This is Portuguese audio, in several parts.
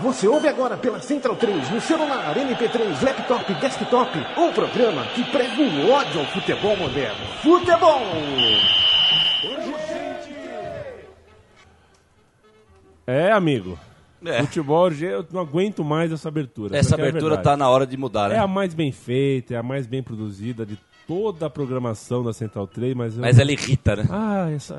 Você ouve agora pela Central 3, no celular, MP3, laptop, desktop, um programa que prega o ódio ao futebol moderno. Futebol! É, amigo. É. Futebol, eu não aguento mais essa abertura. Essa é abertura verdade. tá na hora de mudar, né? É a mais bem feita, é a mais bem produzida de toda a programação da Central 3, mas... eu- Mas ela irrita, né? Ah, essa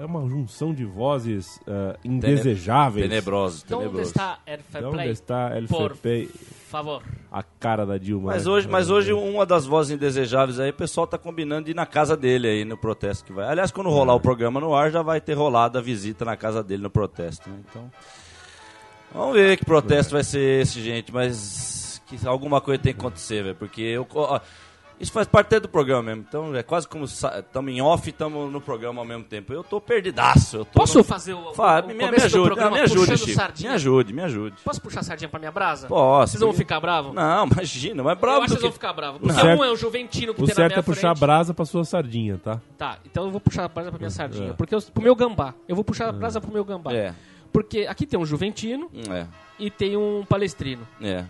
é uma junção de vozes ah, indesejáveis. Tenebroso, Onde tenebroso. está el fair Onde play? está el Por fair play? favor. A cara da Dilma. Mas né? hoje, mas hoje uma das vozes indesejáveis aí, o pessoal tá combinando de ir na casa dele aí no protesto que vai. Aliás, quando rolar o programa no ar, já vai ter rolado a visita na casa dele no protesto, né? Então, vamos ver que protesto vai ser esse, gente, mas que alguma coisa tem que acontecer, velho, porque eu, ó, isso faz parte até do programa mesmo. Então, é quase como estamos em off e estamos no programa ao mesmo tempo. Eu tô perdidaço, eu tô Posso no- fazer o, Fala, o me, me ajude, não, me ajude, puxando Chico. sardinha? Me ajude, me ajude. Posso puxar sardinha pra minha brasa? Posso. Vocês vão ficar bravos? Não, imagina, mas Eu bravo acho que vocês vão ficar bravos. Porque O certo- um é o Juventino que O tem na certo minha é puxar a brasa pra sua sardinha, tá? Tá, então eu vou puxar a brasa pra minha sardinha. É. Porque eu, pro meu gambá. Eu vou puxar a brasa pro meu gambá. É, Porque aqui tem um Juventino é, e tem um Palestrino. é.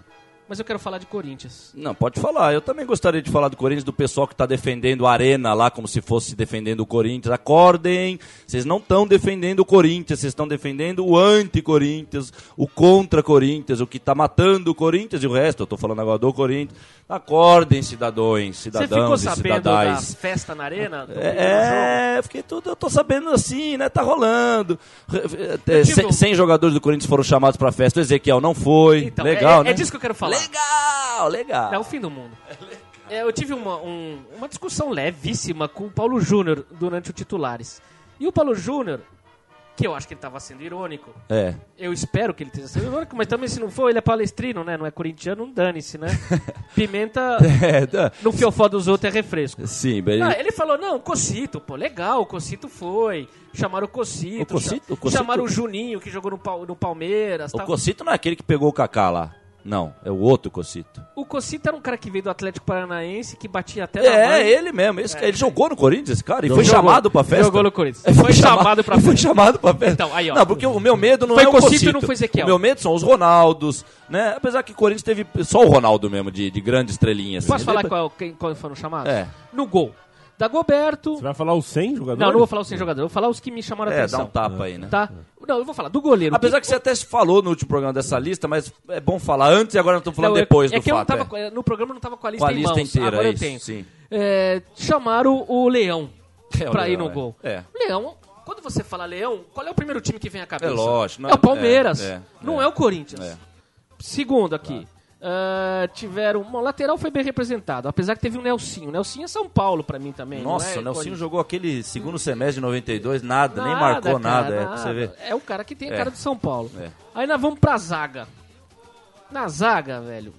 Mas eu quero falar de Corinthians. Não, pode falar. Eu também gostaria de falar do Corinthians, do pessoal que está defendendo a Arena lá como se fosse defendendo o Corinthians. Acordem, vocês não estão defendendo o Corinthians, vocês estão defendendo o anti-Corinthians, o contra-Corinthians, o que está matando o Corinthians e o resto. Eu estou falando agora do Corinthians. Acordem, cidadãos, Você ficou cidadãos e cidadãs. festa na arena? É, é, fiquei tudo, eu tô sabendo assim, né? Tá rolando. É, tive 100, um- 100 jogadores do Corinthians foram chamados pra festa. O Ezequiel não foi. Então, legal, é, né? é disso que eu quero falar. Legal, legal. É o fim do mundo. É, eu tive uma, um- uma discussão levíssima com o Paulo Júnior durante o Titulares. E o Paulo Júnior, que eu acho que ele estava sendo irônico, É. eu espero que ele esteja sendo irônico, mas também se não for, ele é palestrino, né? Não é corintiano, não dane-se, né? Pimenta É, no fiofó dos outros é refresco. Sim, bem. Ah, ele falou, não, Cocito, pô, legal, o Cocito foi. Chamaram o Cocito. O Cocito- o Cocito- Chamaram o Juninho, que jogou no, no Palmeiras. O tal. Cocito não é aquele que pegou o Kaká lá. Não, é o outro Cocito. O Cocito era um cara que veio do Atlético Paranaense, que batia até na É, mãe. ele mesmo. Esse, Ele jogou no Corinthians, esse cara, e Jogou. foi chamado pra festa. Jogou no Corinthians. Ele Foi chamado pra ele Foi festa. chamado pra festa. Então, aí, ó. Não, porque o meu medo não Foi é o Cocito Cocito. e não foi Ezequiel. O meu medo são os Ronaldos, né? Apesar que o Corinthians teve só o Ronaldo mesmo, de, de grande estrelinha. assim. Posso falar Depois- qual, quem, qual foram chamados? É. No gol. Dagoberto. Você vai falar os 100 jogadores? Não, não vou falar os 100 jogadores, eu vou falar os que me chamaram a É, dá atenção. um tapa aí, né? Tá? Não, eu vou falar do goleiro. Apesar que você até falou no último programa dessa lista, mas é bom falar antes e agora nós estamos falando Não, eu- depois é do que eu não fato. tava, é. no programa eu não tava com a lista Com a em lista mãos. inteira, Agora é eu isso, tenho. sim. É, chamaram o Leão É, ir Leão, no é. gol. É. Leão, quando você fala Leão, qual é o primeiro time que vem à cabeça? É lógico, não É o Palmeiras. é, é, não é. é, o Corinthians. É. Segundo aqui. Ah, tiveram. Bom, o lateral foi bem representado, apesar que teve um Nelsinho. O Nelsinho é São Paulo pra mim também. não Nossa, é o Nelsinho Corinthians. jogou aquele segundo semestre de 92, nada, nem Nada, marcou cara, nada, é, pra você ver. É o cara que tem a É. cara de São Paulo. É. Aí nós vamos pra zaga. Na zaga, velho.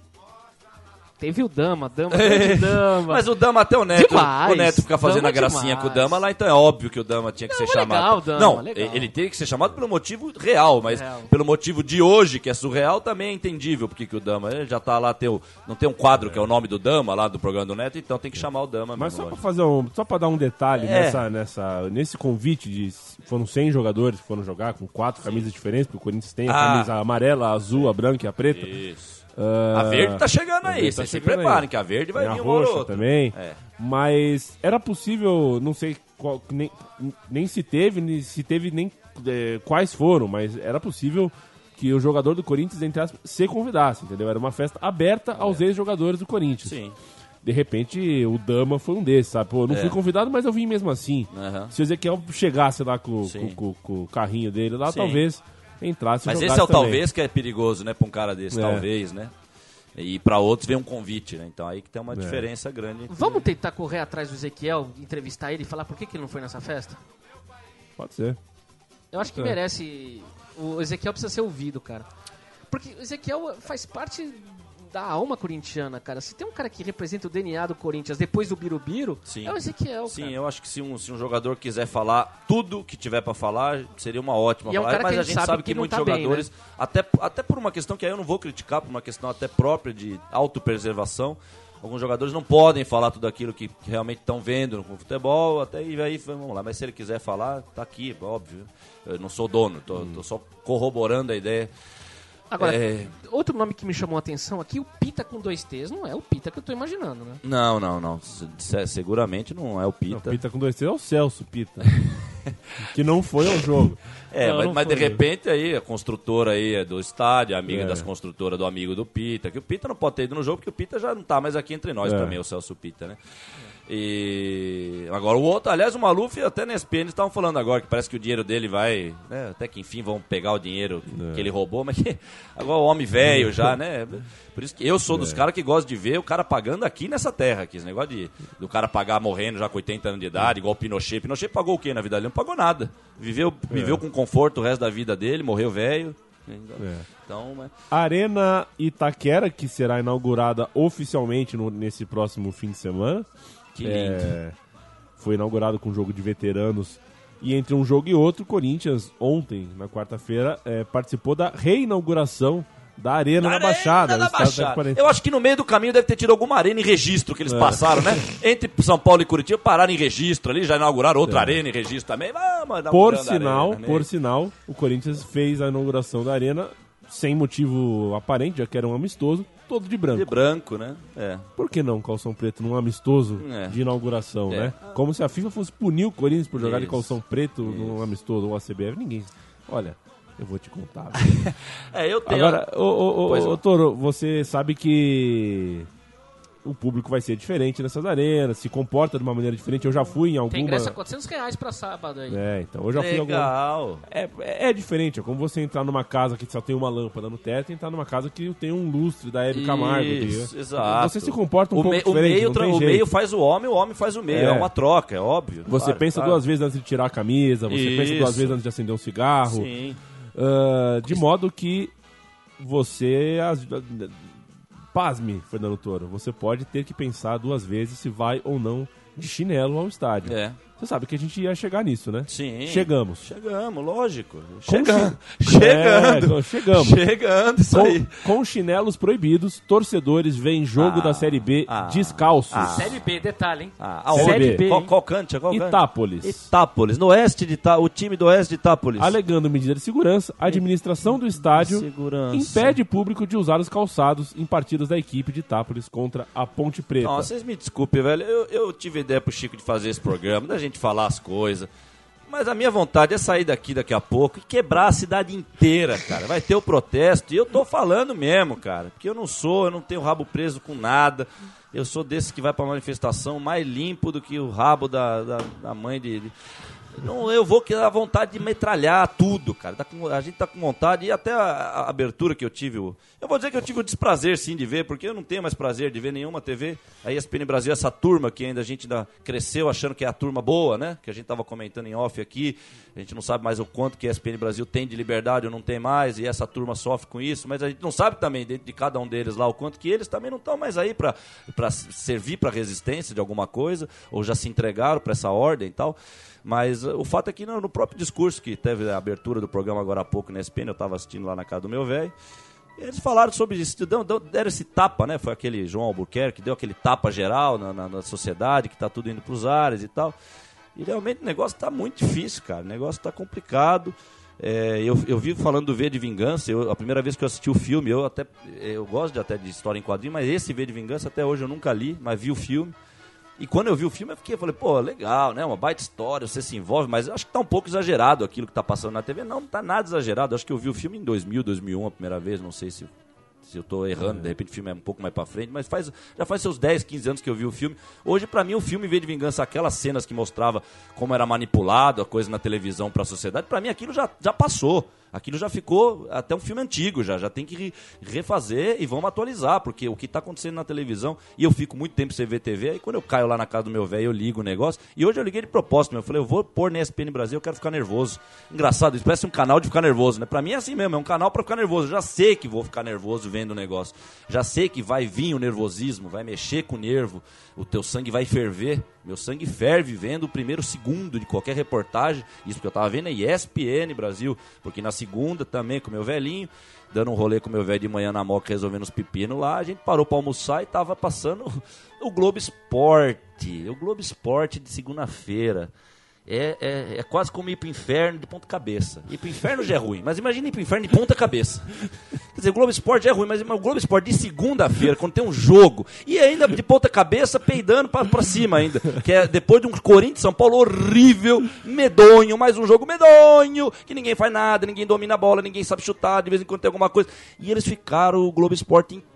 Teve o Dama, Dama, grande Dama. Mas o Dama até o Neto, Demais. o Neto fica fazendo Dama a gracinha demais. com o Dama lá, então é óbvio que o Dama tinha que Não, ser é chamado. legal, Dama, não, legal. ele teria que ser chamado pelo motivo real, mas Real. pelo motivo de hoje, que é surreal, também é entendível porque que o Dama ele já tá lá, tem o- não tem um quadro que é o nome do Dama lá do programa do Neto, então tem que chamar o Dama Mas mesmo, só pra lógico. fazer um, só para dar um detalhe É. nessa, nessa, nesse convite de foram 100 jogadores que foram jogar com quatro camisas diferentes, porque o Corinthians tem a Ah. camisa amarela, a azul, a branca e a preta. Isso. Ah, A verde tá chegando aí, verde tá vocês se preparem aí. que a verde vai Tem vir um ou roxa outro. também. É. Mas era possível, não sei qual, nem, nem se teve, nem se teve nem eh, quais foram, mas era possível que o jogador do Corinthians, entre aspas, se convidasse, entendeu? Era uma festa aberta aos ex-jogadores do Corinthians. É. Sim. De repente, o Dama foi um desses, sabe? Pô, eu não É. fui convidado, mas eu vim mesmo assim. Aham. Se o Ezequiel chegasse lá com, com- com- com o carrinho dele lá, Sim. talvez entrasse Mas esse é o também. talvez que é perigoso, né, pra um cara desse, É. talvez, né? E pra outros vem um convite, né? Então aí que tem uma diferença grande. entre- Vamos tentar correr atrás do Ezequiel, entrevistar ele e falar por que, que ele não foi nessa festa? Pode ser. Eu acho que É. merece O Ezequiel precisa ser ouvido, cara. Porque o Ezequiel faz parte da alma corintiana, cara. Se tem um cara que representa o DNA do Corinthians depois do Birubiru, Sim. é o Ezequiel, Sim, cara. eu acho que se um, se um jogador quiser falar tudo que tiver pra falar, seria uma ótima é um palavra. Mas a a gente sabe sabe que que muitos tá bem, jogadores, até, até por uma questão que aí eu não vou criticar, por uma questão até própria de autopreservação, alguns jogadores não podem falar tudo aquilo que, que realmente estão vendo no futebol, até aí, vamos lá. Mas se ele quiser falar, tá aqui, óbvio. Eu não sou dono, tô, tô só corroborando a ideia. Agora, É. outro nome que me chamou a atenção aqui, o Pita com dois T's, não é o Pita que eu tô imaginando, né? Não, não, não. Se- seguramente não é o Não, Pita. Pita com dois T é o Celso, Pita. que não foi ao jogo. É, Não, mas, não mas de repente aí a construtora aí é do estádio, a amiga É. das construtoras do amigo do Pita, que o Pita não pode ter ido no jogo porque o Pita já não tá mais aqui entre nós É. também, o Celso Pita, né? E agora o outro, aliás, o Maluf até na SPN estavam falando agora que parece que o dinheiro dele vai, né, até que enfim vão pegar o dinheiro É. que ele roubou, mas que agora o homem velho já, né? Por isso que eu sou É. dos caras que gosto de ver o cara pagando aqui nessa terra aqui, esse negócio de do cara pagar morrendo já com 80 anos de idade, igual o Pinochet. Pinochet pagou o quê na vida dele? Não pagou nada. Viveu, viveu com conforto o resto da vida dele, morreu velho. É. Então, mas- Arena Itaquera, que será inaugurada oficialmente no- nesse próximo fim de semana. Que lindo. É, foi inaugurado com um jogo de veteranos. E entre um jogo e outro, o Corinthians, ontem, na quarta-feira, é, participou da reinauguração da Arena na Arena Baixada. da Baixada. Eu acho que no meio do caminho deve ter tido alguma arena em registro que eles É. passaram, né? Entre São Paulo e Curitiba, pararam em registro ali, já inauguraram outra arena em registro também. Vamos Por sinal, arena, né? por sinal, o Corinthians fez a inauguração da Arena sem motivo aparente, já que era um amistoso, todo de branco. De branco, né? É. Por que não calção preto num amistoso É. de inauguração, É. né? Como se a FIFA fosse punir o Corinthians por jogar de Isso. calção preto num amistoso ou a CBF. Ninguém. Olha, eu vou te contar. É, eu tenho. Agora, ô, ô, ô, Pois ô. Toro, você sabe que o público vai ser diferente nessas arenas, se comporta de uma maneira diferente. Eu já fui em alguma. Tem ingresso a 400 reais pra sábado aí. É, então, eu já fui em alguma. Legal. É, é é diferente, é como você entrar numa casa que só tem uma lâmpada no teto e entrar numa casa que tem um lustre da Hebe Camargo. Isso, exato. Você se comporta um o pouco me- o diferente, meio, não tra- o meio faz o homem, o homem faz o meio. É. É, uma troca, é óbvio. Você Claro, pensa claro. duas vezes antes de tirar a camisa, você pensa duas Isso. vezes antes de acender um cigarro. Sim. Ah, de modo que você. as- Pasme, Fernando Toro. Você pode ter que pensar duas vezes se vai ou não de chinelo ao estádio. É. Você sabe que a gente ia chegar nisso, né? Sim. Chegamos. Chegamos, lógico. Com Chegando. chi- Chegando. É, chegamos. Chegando, isso aí. Com, com chinelos proibidos, torcedores veem jogo Ah, da Série B ah, descalços. ah. Série B, detalhe, hein? Ah, Série aonde? B. Qual, qual cante? Qual cante? Itápolis. Itápolis. No oeste de Itá... O time do oeste de Itápolis. Alegando medida de segurança, a administração do estádio Segurança. impede público de usar os calçados em partidas da equipe de Itápolis contra a Ponte Preta. Não, vocês me desculpem, velho. Eu, eu tive ideia pro Chico de fazer esse programa, da gente falar as coisas. Mas a minha vontade é sair daqui daqui a pouco e quebrar a cidade inteira, cara. Vai ter o protesto. E eu tô falando mesmo, cara. Porque eu não sou, eu não tenho rabo preso com nada. Eu sou desse que vai pra manifestação mais limpo do que o rabo da, da, da mãe de. de- Não, eu vou que a vontade de metralhar tudo, cara. Tá com- a gente tá com vontade, e até a, a abertura que eu tive. o- Eu vou dizer que eu tive o desprazer, sim, de ver, porque eu não tenho mais prazer de ver nenhuma TV. A ESPN Brasil, essa turma que ainda a gente ainda cresceu achando que é a turma boa, né? Que a gente tava comentando em off aqui. A gente não sabe mais o quanto que a ESPN Brasil tem de liberdade ou não tem mais, e essa turma sofre com isso, mas a gente não sabe também, dentro de cada um deles lá, o quanto que eles também não estão mais aí para servir para resistência de alguma coisa, ou já se entregaram para essa ordem e tal. Mas uh, o fato é que no, no próprio discurso que teve a abertura do programa agora há pouco na ESPN, eu estava assistindo lá na casa do meu velho, eles falaram sobre isso, dão- dão- deram esse tapa, né? Foi aquele João Albuquerque que deu aquele tapa geral na, na- na sociedade, que tá tudo indo pros ares e tal. E realmente o negócio tá muito difícil, cara. O negócio tá complicado. É, eu, eu vi falando do V de Vingança, eu- a primeira vez que eu assisti o filme, eu até eu gosto de, até de história em quadrinho, mas esse V de Vingança até hoje eu nunca li, mas vi o filme. E quando eu vi o filme, eu fiquei, falei, pô, legal, né? Uma baita história, você se envolve, mas eu acho que tá um pouco exagerado aquilo que tá passando na TV. Não, não tá nada exagerado. Eu acho que eu vi o filme em 2000, 2001, a primeira vez, não sei se, se eu tô errando, de repente o filme é um pouco mais pra frente, mas faz, já faz seus 10, 15 anos que eu vi o filme. Hoje, pra mim, o filme, em vez de vingança, aquelas cenas que mostrava como era manipulado a coisa na televisão pra sociedade, pra mim aquilo já, já passou. Aquilo já ficou até um filme antigo, já, já tem que re- refazer e vamos atualizar, porque o que está acontecendo na televisão, e eu fico muito tempo sem ver TV, aí quando eu caio lá na casa do meu velho, eu ligo o negócio, e hoje eu liguei de propósito, meu, eu falei, eu vou pôr na ESPN Brasil, eu quero ficar nervoso. Engraçado, isso parece um canal de ficar nervoso, né? Pra mim é assim mesmo, é um canal pra ficar nervoso. Eu já sei que vou ficar nervoso vendo o negócio. Já sei que vai vir o nervosismo, vai mexer com o nervo, o teu sangue vai ferver. Meu sangue ferve vendo o primeiro segundo de qualquer reportagem. Isso que eu tava vendo é ESPN Brasil, porque na segunda também com meu velhinho, dando um rolê com meu velho de manhã na moca resolvendo os pepinos lá, a gente parou pra almoçar e tava passando o Globo Esporte. O Globo Esporte de segunda-feira. É, é, é quase como ir pro inferno de ponta cabeça. Ir pro inferno já é ruim, mas imagina ir pro inferno de ponta cabeça. Quer dizer, o Globo Esporte é ruim, mas o Globo Esporte de segunda-feira, quando tem um jogo, e ainda de ponta cabeça peidando pra, pra cima ainda. Que é depois de um Corinthians São Paulo horrível, medonho, mais um jogo medonho, que ninguém faz nada, ninguém domina a bola, ninguém sabe chutar, de vez em quando tem alguma coisa. E eles ficaram o Globo Esporte inteiro,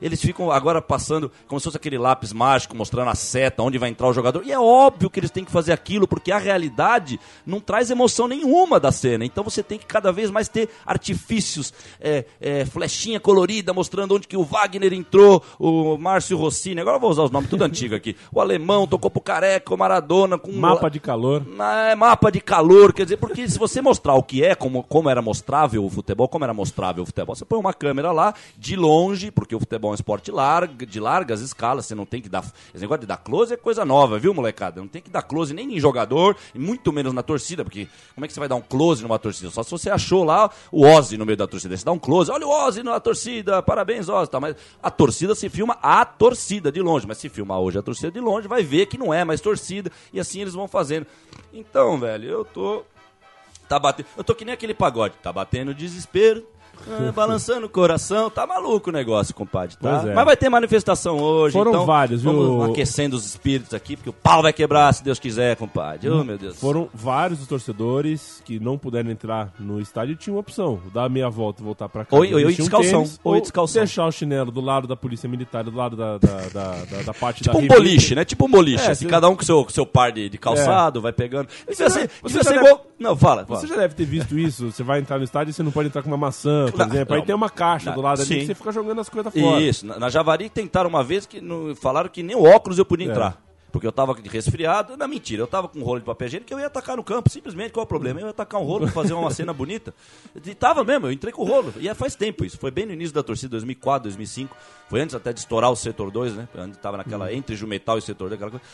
eles ficam agora passando como se fosse aquele lápis mágico mostrando a seta, onde vai entrar o jogador. E é óbvio que eles têm que fazer aquilo, porque a realidade não traz emoção nenhuma da cena. Então você tem que cada vez mais ter artifícios, é, é, flechinha colorida mostrando onde que o Wagner entrou, o Márcio Rossini, agora eu vou usar os nomes tudo antigo aqui. O alemão tocou pro careca, o Maradona com Mapa de calor. é mapa de calor, quer dizer, porque se você mostrar o que é, como, como era mostrável o futebol, como era mostrável o futebol, você põe uma câmera lá, de longe, porque o futebol é um esporte larga, de largas escalas, você não tem que dar. Esse negócio de dar close é coisa nova, viu, molecada? Não tem que dar close nem em jogador, e muito menos na torcida, porque como é que você vai dar um close numa torcida? Só se você achou lá o Ozzy no meio da torcida. Você dá um close, olha o Ozzy na torcida, parabéns, Ozzy. Tá, mas a torcida se filma a torcida de longe, mas se filmar hoje a torcida de longe, vai ver que não é mais torcida, e assim eles vão fazendo. Então, velho, eu tô. Tá batendo. Eu tô que nem aquele pagode. Tá batendo desespero. Ah, balançando o coração, tá maluco o negócio, compadre. Tá? É. Mas vai ter manifestação hoje. Foram então vários, viu? Vamos aquecendo os espíritos aqui, porque o pau vai quebrar, se Deus quiser, compadre. Oh, meu Deus. Foram vários os torcedores que não puderam entrar no estádio e tinham opção: dar meia volta e voltar pra casa. Ou- ou um descalção, tênis, ou ou descalção. deixar o chinelo do lado da polícia militar, do lado da, da, da, da- da parte Tipo da um revista. boliche, né? Tipo um boliche. É, assim, você- cada um com seu, com seu par de, de calçado, vai pegando. Você devia já ser deve- igual. Não, fala. fala. Você já deve ter visto isso. Você vai entrar no estádio e você não pode entrar com uma maçã, por exemplo. Aí não. tem uma caixa do lado ali Sim. que você fica jogando as coisas fora. Isso, na, na Javari tentaram uma vez que no- falaram que nem o óculos eu podia É. entrar. Porque eu tava resfriado. Não, mentira, eu tava com um rolo de papel higiênico que eu ia atacar no campo. Simplesmente, qual é o problema? Eu ia atacar um rolo pra fazer uma cena bonita. E tava mesmo, eu entrei com o rolo. E é faz tempo isso. Foi bem no início da torcida, 2004, 2005. Foi antes até de estourar o setor 2, né? Antes tava naquela entre Jumetal e setor 2, aquela coisa.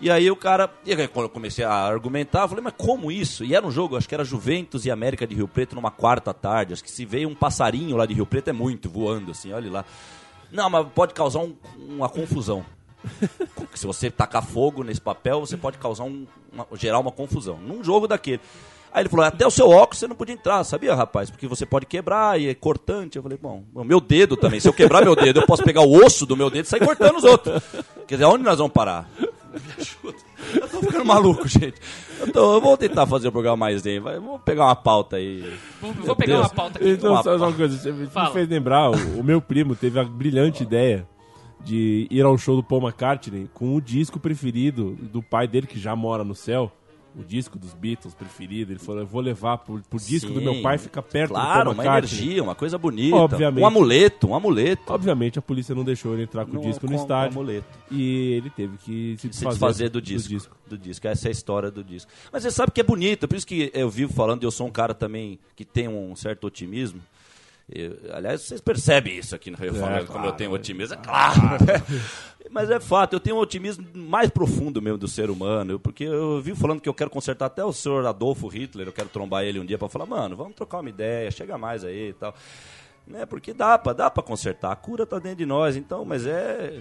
E aí o cara, e aí quando eu comecei a argumentar, eu falei, mas como isso? E era um jogo, acho que era Juventus e América de Rio Preto numa quarta tarde. Acho que se veio um passarinho lá de Rio Preto é muito, voando assim, olha lá. Não, mas pode causar um- uma confusão. Se você tacar fogo nesse papel, você pode causar um, uma- gerar uma confusão. Num jogo daquele. Aí ele falou, até o seu óculos você não podia entrar, sabia, rapaz? Porque você pode quebrar e é cortante. Eu falei, bom, meu dedo também. Se eu quebrar meu dedo, eu posso pegar o osso do meu dedo e sair cortando os outros. Quer dizer, aonde nós vamos parar? Me ajuda. Eu tô ficando maluco, gente. Eu, tô- eu vou tentar fazer o programa mais bem. Vai, vou pegar uma pauta aí. Vou, Meu vou pegar Deus. uma pauta aqui. Então, Uma só pá. uma coisa, você me Fala. fez lembrar, o, o meu primo teve a brilhante ideia de ir ao show do Paul McCartney com o disco preferido do pai dele, que já mora no céu. O disco dos Beatles preferido. Ele falou: eu vou levar pro, pro disco do Sim. meu pai ficar perto do Claro, uma energia, uma coisa bonita. Obviamente. Um amuleto, um amuleto. Obviamente a polícia não deixou ele entrar com Não, o disco no com- estádio. amuleto. E ele teve que se se desfazer, desfazer do disco, do disco. Essa é a história do disco. Mas você sabe que é bonito, por isso que eu vivo falando, e eu sou um cara também que tem um certo otimismo. Eu- aliás, vocês percebem isso aqui no Rio falando como claro, eu tenho otimismo, é claro. Mas é fato, eu tenho um otimismo mais profundo mesmo do ser humano, porque eu vivo falando que eu quero consertar até o senhor Adolfo Hitler, eu quero trombar ele um dia para falar, mano, vamos trocar uma ideia, chega mais aí e tal. Né? Porque dá pra, dá pra consertar, a cura tá dentro de nós, então, mas é.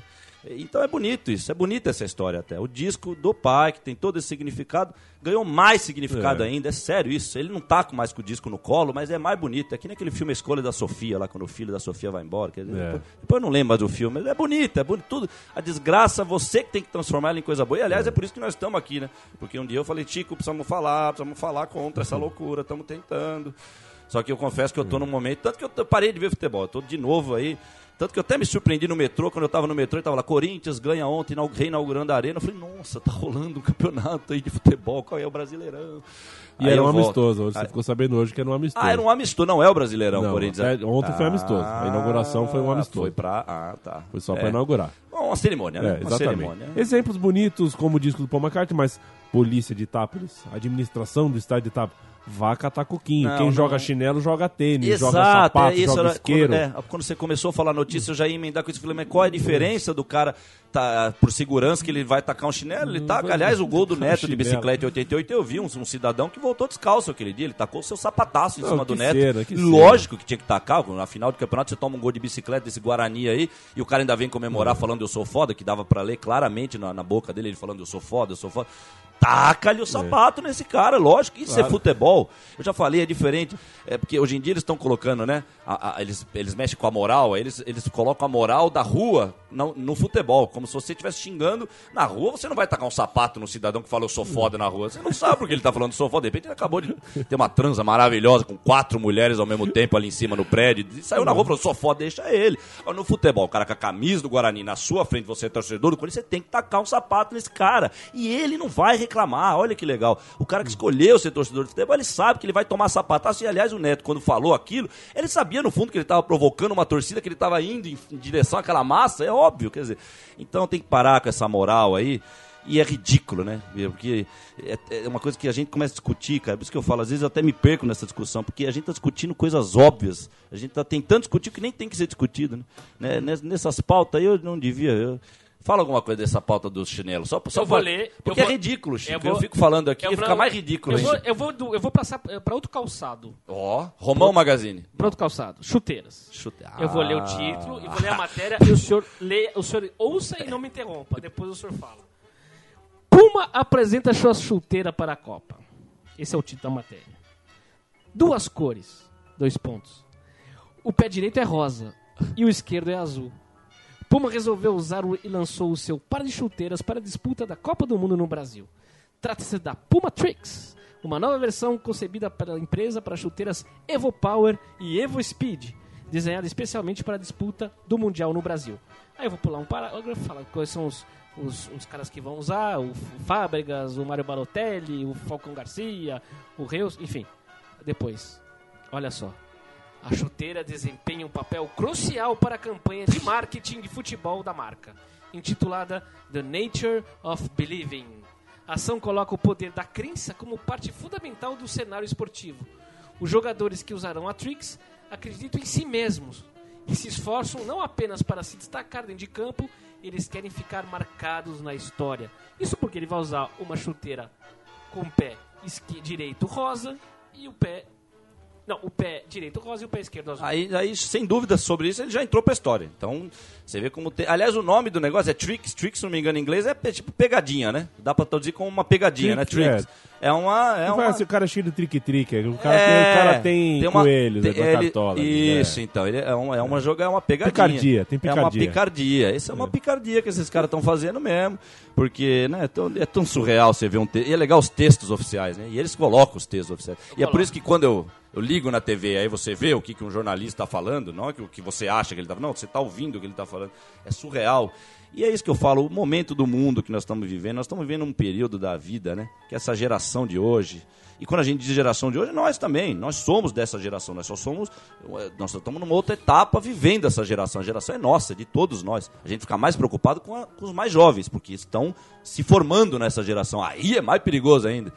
Então é bonito isso, é bonita essa história até. O disco do pai, que tem todo esse significado, ganhou mais significado É. ainda, é sério isso. Ele não tá com mais com o disco no colo, mas é mais bonito. É que nem aquele filme A Escolha da Sofia, lá quando o filho da Sofia vai embora. É. depois, depois eu não lembro mais do filme, mas é bonito, é bonito. Tudo, a desgraça, você que tem que transformar ela em coisa boa. E aliás, é por isso que nós estamos aqui, né? Porque um dia eu falei, Tico, precisamos falar, precisamos falar contra essa loucura, estamos tentando. Só que eu confesso que eu tô num momento. Tanto que eu parei de ver futebol. Eu tô de novo aí. Tanto que eu até me surpreendi no metrô, quando eu tava no metrô, e tava lá, Corinthians ganha ontem, inau- reinaugurando a arena. Eu falei, nossa, tá rolando um campeonato aí de futebol, qual é o Brasileirão? E Aí era um amistoso. Você Aí- ficou sabendo hoje que era um amistoso. Ah, era um amistoso, não é o Brasileirão, Não, Corinthians. é, ontem foi amistoso. A inauguração foi um Ah, amistoso. Foi pra. Ah, tá. Foi só É. pra inaugurar. Uma cerimônia, né? É, uma cerimônia. Exemplos bonitos, como o disco do Paul McCartney, mas polícia de Itápolis, administração do estádio de Itápolis, vá catar coquinho. Não, Quem não. joga chinelo, joga tênis, joga Exato, sapato, é isso. joga isqueiro. quando, é, quando você começou a falar notícia, eu já ia emendar com isso. Falei, mas qual é a diferença do cara, tá, por segurança, que ele vai tacar um chinelo? Ele taca. Aliás, o gol do um Neto de bicicleta em 88, eu vi um, um cidadão que voltou descalço aquele dia. Ele tacou o seu sapataço em Não, cima do Neto. que Lógico que tinha que tacar. Na final do campeonato, você toma um gol de bicicleta desse Guarani aí, e o cara ainda vem comemorar falando eu sou foda, que dava pra ler claramente na, na boca dele, ele falando eu sou foda, eu sou foda. Taca-lhe o sapato nesse cara, lógico. Isso é Claro. futebol. Eu já falei, é diferente. É porque hoje em dia eles estão colocando, né? a- a- eles, eles mexem com a moral, eles, eles colocam a moral da rua no, no futebol. Como se você estivesse xingando na rua, você não vai tacar um sapato no cidadão que fala eu sou foda na rua. Você não sabe porque ele tá falando sou foda. De repente ele acabou de ter uma transa maravilhosa com quatro mulheres ao mesmo tempo ali em cima no prédio. Saiu na rua e falou, sou foda, deixa ele. No futebol, o cara com a camisa do Guarani na sua frente, você é torcedor do Corinthians, você tem que tacar um sapato nesse cara. E ele não vai reclamar, olha que legal. O cara que escolheu ser torcedor de futebol, ele sabe que ele vai tomar sapataço. E aliás, o Neto, quando falou aquilo, ele sabia no fundo que ele estava provocando uma torcida, que ele estava indo em, direção àquela massa, é óbvio, quer dizer. Então tem que parar com essa moral aí. E é ridículo, né? Porque é, é uma coisa que a gente começa a discutir, cara. Por isso que eu falo, às vezes eu até me perco nessa discussão, porque a gente está discutindo coisas óbvias. A gente está tentando discutir o que nem tem que ser discutido, né? Né, ness- Nessas pautas aí eu não devia. eu- Fala alguma coisa dessa pauta do chinelo. Só, só Eu vou ler, Porque eu vou- é ridículo, Chico. Eu, eu vou- fico falando aqui Eu fica mais ridículo eu vou, ainda. eu vou, eu vou passar para outro calçado. Ó, Romão Magazine. Para outro calçado. Chuteiras. Chute- Eu vou ler o Ah. título e vou ler a matéria e o senhor lê, o senhor ouça e não me interrompa. Depois o senhor fala. Puma apresenta sua chuteira para a Copa. Esse é o título da matéria. Duas cores. Dois pontos. O pé direito é rosa e o esquerdo é azul. Puma resolveu usar o, e lançou o seu par de chuteiras para a disputa da Copa do Mundo no Brasil. Trata-se da Puma Tricks, uma nova versão concebida pela empresa para chuteiras Evo Power e Evo Speed, desenhada especialmente para a disputa do Mundial no Brasil. Aí eu vou pular um parágrafo, falar quais são os, os, os caras que vão usar, o Fábregas, o Mário Balotelli, o Falcão Garcia, o Reus, enfim. Depois, olha só. A chuteira desempenha um papel crucial para a campanha de marketing de futebol da marca, intitulada The Nature of Believing. A ação coloca o poder da crença como parte fundamental do cenário esportivo. Os jogadores que usarão a Trix acreditam em si mesmos e se esforçam não apenas para se destacar dentro de campo, eles querem ficar marcados na história. Isso porque ele vai usar uma chuteira com o pé direito rosa e o pé. Não, o pé direito rosa e o pé esquerdo azul. Aí, aí, sem dúvida sobre isso, ele já entrou pra história. Então, você vê como tem. Aliás, o nome do negócio é Tricks. Tricks, se não me engano, em inglês é tipo pegadinha, né? Dá pra traduzir como uma pegadinha, né? Trick, Tricks. É, uma. É Não uma... ser o cara cheio de trique-trique. O cara, tem, o cara tem, uma- coelhos, tem- é, ele- cartola. Isso, é. então. Ele é uma, é uma joga, é uma pegadinha. Picardia, tem É uma picardia. picardia. Isso é uma picardia que esses caras estão fazendo mesmo. Porque, né, é tão, é tão surreal você ver um texto. E é legal os textos oficiais, né? E eles colocam os textos oficiais. e é por isso que quando eu, eu ligo na TV, aí você vê o que, que um jornalista está falando, não é o que você acha que ele está falando. Não, você está ouvindo o que ele está falando. É surreal. E é isso que eu falo, o momento do mundo que nós estamos vivendo, nós estamos vivendo um período da vida, né? Que é essa geração de hoje. E quando a gente diz geração de hoje, nós também, nós somos dessa geração, nós só somos, nós estamos numa outra etapa vivendo essa geração. A geração é nossa, de todos nós. A gente fica mais preocupado com, a- com os mais jovens, porque estão se formando nessa geração. Aí é mais perigoso ainda.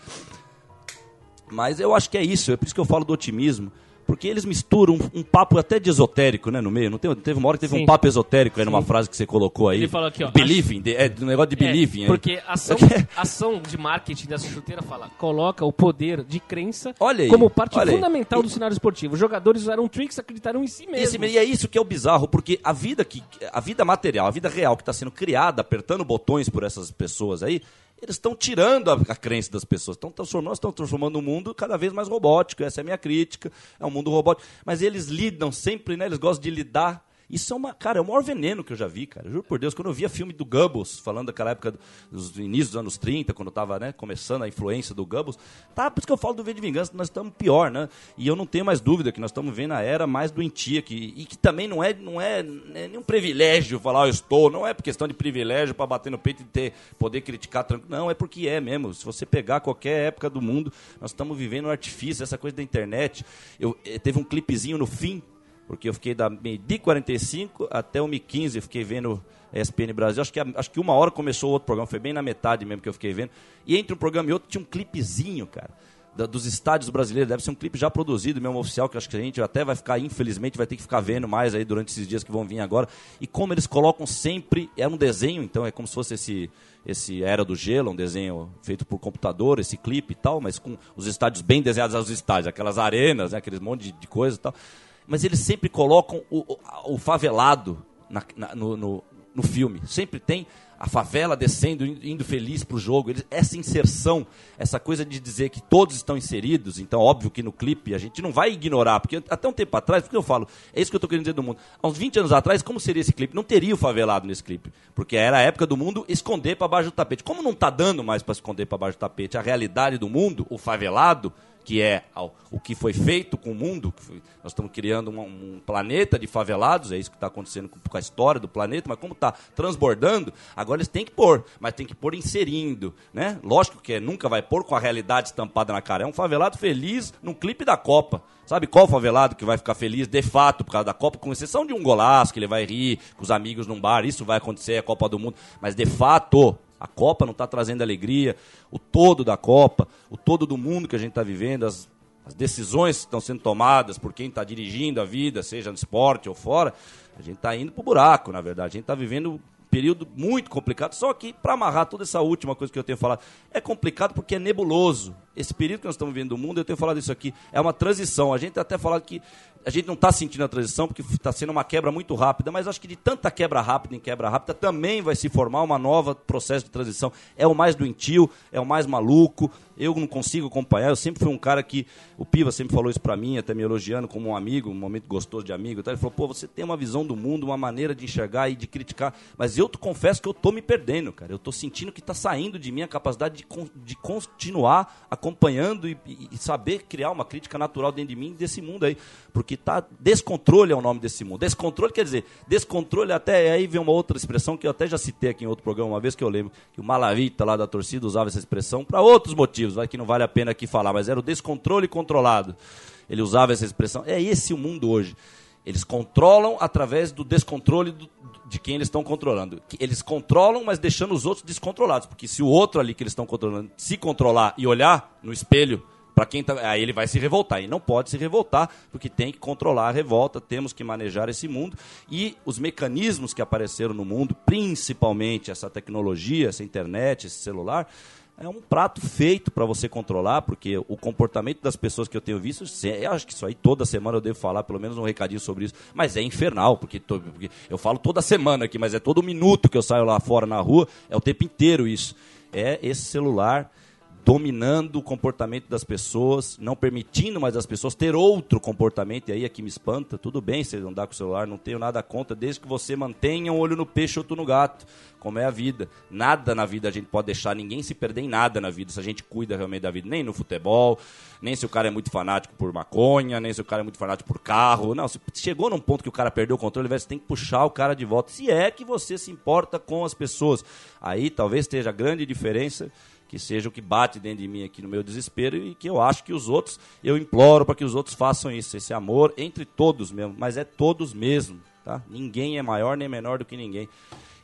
Mas eu acho que é isso, é por isso que eu falo do otimismo. Porque eles misturam um, um papo até de esotérico, né, no meio. Não tem, teve uma hora que teve Sim. um papo esotérico aí numa frase que você colocou aí. Ele falou aqui, ó, Believing, de- é, do negócio de É, believing. aí. porque a ação, ação de marketing dessa chuteira fala, coloca o poder de crença Olha aí, como parte olha aí. fundamental do cenário esportivo. Os jogadores usaram tricks, acreditaram em si Esse- mesmos. e é isso que é o bizarro, porque a vida que a vida material, a vida real que está sendo criada, apertando botões por essas pessoas aí, eles estão tirando a, a crença das pessoas, estão transformando, estão transformando o mundo cada vez mais robótico. Essa é a minha crítica. É um mundo robótico, mas eles lidam sempre, né? Eles gostam de lidar Isso é uma, cara, é o maior veneno que eu já vi, cara. Juro por Deus, quando eu via filme do Goebbels, falando daquela época dos inícios dos anos 30, quando tava, né, começando a influência do Goebbels, tá, por isso que eu falo do V de Vingança, nós estamos pior, né? E eu não tenho mais dúvida que nós estamos vendo a era mais doentia, que, e que também não é, não é, é nenhum privilégio falar, eu estou, não é por questão de privilégio para bater no peito e ter, poder criticar tranquilo, não, é porque é mesmo. Se você pegar qualquer época do mundo, nós estamos vivendo um artifício, essa coisa da internet. Eu, eh, teve um clipezinho no fim porque eu fiquei da meio-dia 45 até 1h15, eu fiquei vendo ESPN Brasil. Acho que, acho que uma hora começou outro programa, foi bem na metade mesmo que eu fiquei vendo. E entre um programa e outro tinha um clipezinho, cara, da, dos estádios brasileiros. Deve ser um clipe já produzido, mesmo oficial, que acho que a gente até vai ficar, infelizmente, vai ter que ficar vendo mais aí durante esses dias que vão vir agora. E como eles colocam sempre, é um desenho, então é como se fosse esse esse Era do Gelo, um desenho feito por computador, esse clipe e tal, mas com os estádios bem desenhados aos estádios, aquelas arenas, né, aqueles monte de, de coisa e tal mas eles sempre colocam o, o, o favelado na, na, no, no, no, filme. Sempre tem a favela descendo, indo feliz para o jogo. Eles, essa inserção, essa coisa de dizer que todos estão inseridos, então óbvio que no clipe a gente não vai ignorar, porque até um tempo atrás, porque eu falo, é isso que eu estou querendo dizer do mundo. Há uns 20 anos atrás, como seria esse clipe? Não teria o favelado nesse clipe, porque era a época do mundo esconder para baixo do tapete. Como não está dando mais para esconder para baixo do tapete a realidade do mundo, o favelado, que é o que foi feito com o mundo. Nós estamos criando um, um, planeta de favelados, é isso que está acontecendo com, a história do planeta, mas como está transbordando, agora eles têm que pôr, mas tem que pôr inserindo. Né? Lógico que nunca vai pôr com a realidade estampada na cara. É um favelado feliz num clipe da Copa. Sabe qual favelado que vai ficar feliz de fato por causa da Copa, com exceção de um golaço que ele vai rir com os amigos num bar, isso vai acontecer, é a Copa do Mundo, mas de fato a Copa não está trazendo alegria, o todo da Copa, o todo do mundo que a gente está vivendo, as, as decisões que estão sendo tomadas por quem está dirigindo a vida, seja no esporte ou fora, a gente está indo para o buraco, na verdade. A gente está vivendo um período muito complicado. Só que, para amarrar toda essa última coisa que eu tenho falado, é complicado porque é nebuloso. Esse período que nós estamos vivendo do mundo, eu tenho falado isso aqui, é uma transição. A gente até falado que a gente não está sentindo a transição porque está sendo uma quebra muito rápida, mas acho que de tanta quebra rápida em quebra rápida também vai se formar uma nova processo de transição. É o mais doentio, é o mais maluco. Eu não consigo acompanhar. Eu sempre fui um cara que o Piva sempre falou isso para mim, até me elogiando como um amigo, um momento gostoso de amigo. Ele falou: "Pô, você tem uma visão do mundo, uma maneira de enxergar e de criticar, mas eu confesso que eu tô me perdendo, cara. Eu tô sentindo que está saindo de mim a capacidade de, de continuar acompanhando e, e saber criar uma crítica natural dentro de mim desse mundo aí, porque que tá descontrole é o nome desse mundo. Descontrole quer dizer, descontrole até aí vem uma outra expressão que eu até já citei aqui em outro programa uma vez que eu lembro que o Malavita lá da torcida usava essa expressão para outros motivos, vai que não vale a pena aqui falar, mas era o descontrole controlado. Ele usava essa expressão. É esse o mundo hoje. Eles controlam através do descontrole do, de quem eles estão controlando. Eles controlam, mas deixando os outros descontrolados. Porque se o outro ali que eles estão controlando se controlar e olhar no espelho para quem tá, aí ele vai se revoltar e não pode se revoltar porque tem que controlar a revolta, temos que manejar esse mundo e os mecanismos que apareceram no mundo, principalmente essa tecnologia, essa internet, esse celular, é um prato feito para você controlar, porque o comportamento das pessoas que eu tenho visto, eu acho que isso aí toda semana eu devo falar pelo menos um recadinho sobre isso, mas é infernal, porque, porque eu falo toda semana aqui, mas é todo minuto que eu saio lá fora na rua, é o tempo inteiro isso. É esse celular dominando o comportamento das pessoas, não permitindo mais as pessoas ter outro comportamento, e aí é me espanta, tudo bem você andar com o celular, não tenho nada contra, desde que você mantenha um olho no peixe outro no gato, como é a vida. Nada na vida a gente pode deixar ninguém se perder em nada na vida, se a gente cuida realmente da vida, nem no futebol, nem se o cara é muito fanático por maconha, nem se o cara é muito fanático por carro, não, se chegou num ponto que o cara perdeu o controle, você tem que puxar o cara de volta, se é que você se importa com as pessoas. Aí talvez esteja a grande diferença que seja o que bate dentro de mim aqui no meu desespero e que eu acho que os outros, eu imploro para que os outros façam isso, esse amor entre todos mesmo, mas é todos mesmo, tá? Ninguém é maior nem menor do que ninguém.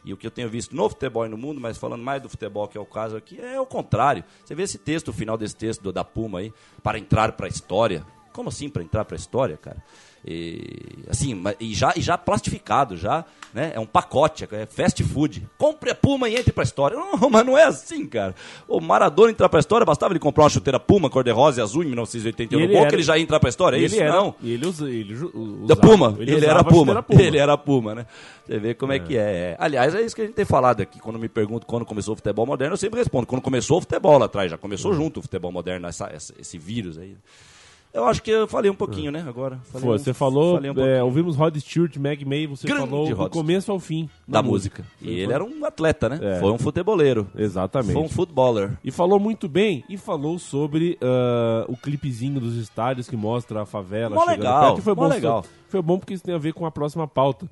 E o que eu tenho visto no futebol e no mundo, mas falando mais do futebol, que é o caso aqui, é o contrário. Você vê esse texto, o final desse texto da Puma aí, para entrar para a história. Como assim para entrar para a história, cara? E, assim, e já, e já plastificado, já, né? É um pacote, é fast food. Compre a Puma e entre pra história. Não, mas não é assim, cara. O Maradona entrar pra história, bastava ele comprar uma chuteira Puma cor-de-rosa e azul em 1981. Ele era, que ele já ia entrar pra história, é isso? Era, não. ele, usa, ele usava, da Puma. Ele, ele era Puma. Puma. Ele era Puma, né? Você vê como é. é. que é. Aliás, é isso que a gente tem falado aqui. Quando me perguntam quando começou o futebol moderno, eu sempre respondo. Quando começou o futebol lá atrás, já começou junto o futebol moderno, essa, esse vírus aí. Eu acho que eu falei um pouquinho, né, agora. Falei Foi, um- você falou, um é, ouvimos Rod Stewart, Meg May, você Grande falou do Rod começo ao fim da música. E ele era um atleta, né? É. Foi um futeboleiro. Exatamente. Foi um footballer. E falou muito bem, e falou sobre ah, o clipezinho dos estádios que mostra a favela Mó legal, perto. Foi mó bom, legal. Foi bom porque isso tem a ver com a próxima pauta,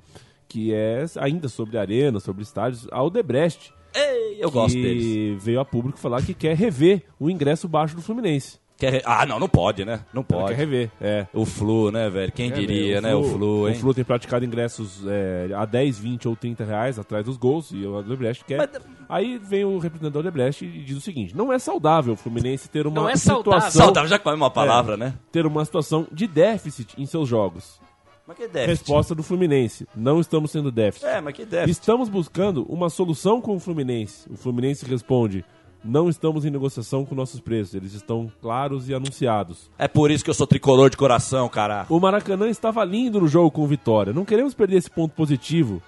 que é ainda sobre arena, sobre estádios, a Odebrecht, Ei, eu que gosto deles. veio a público falar que quer rever o ingresso baixo do Fluminense. Quer Ah, não, não pode, né? Não Ela pode. quer rever, é. O Flu, né, velho? Quem É, diria, o né? O Flu, hein? O Flu tem praticado ingressos é, a 10, 20 ou 30 reais atrás dos gols e o Odebrecht quer. Mas- Aí vem o representante da Odebrecht e diz o seguinte: não é saudável o Fluminense ter uma Não é saudável. situação, Saudável já come uma palavra, né? ter uma situação de déficit em seus jogos. Mas que déficit. Resposta do Fluminense: não estamos sendo déficit. É, mas que déficit. Estamos buscando uma solução com o Fluminense. O Fluminense responde: não estamos em negociação com nossos preços, eles estão claros e anunciados. É por isso que eu sou tricolor de coração, cara. O Maracanã estava lindo no jogo com o Vitória. Não queremos perder esse ponto positivo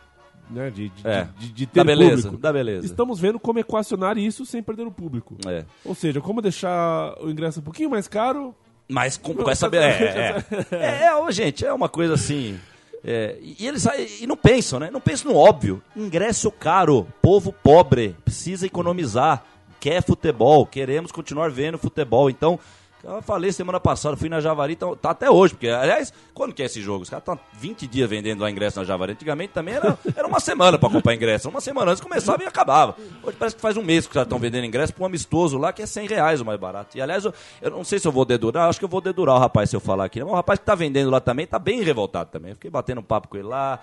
né, de, de, É. de, de ter Dá beleza, público. dá beleza. Estamos vendo como equacionar isso sem perder o público. É. Ou seja, como deixar o ingresso um pouquinho mais caro. Mas com, com essa. É, é, é, é, gente, é uma coisa assim. é, e eles e não pensam, né? Não pensam no óbvio. Ingresso caro, povo pobre, precisa economizar, quer futebol, queremos continuar vendo futebol. Então, eu falei semana passada, fui na Javari, tá, tá até hoje, porque, aliás, quando que é esse jogo? Os caras estão 20 dias vendendo lá ingresso na Javari. Antigamente também era, era uma semana pra comprar ingresso. Uma semana antes começava e acabava. Hoje parece que faz um mês que os caras estão vendendo ingresso pra um amistoso lá, que é 100 reais o mais barato. E, aliás, eu, eu não sei se eu vou dedurar, acho que eu vou dedurar o rapaz se eu falar aqui. né? Mas o rapaz que tá vendendo lá também tá bem revoltado também. Eu fiquei batendo um papo com ele lá.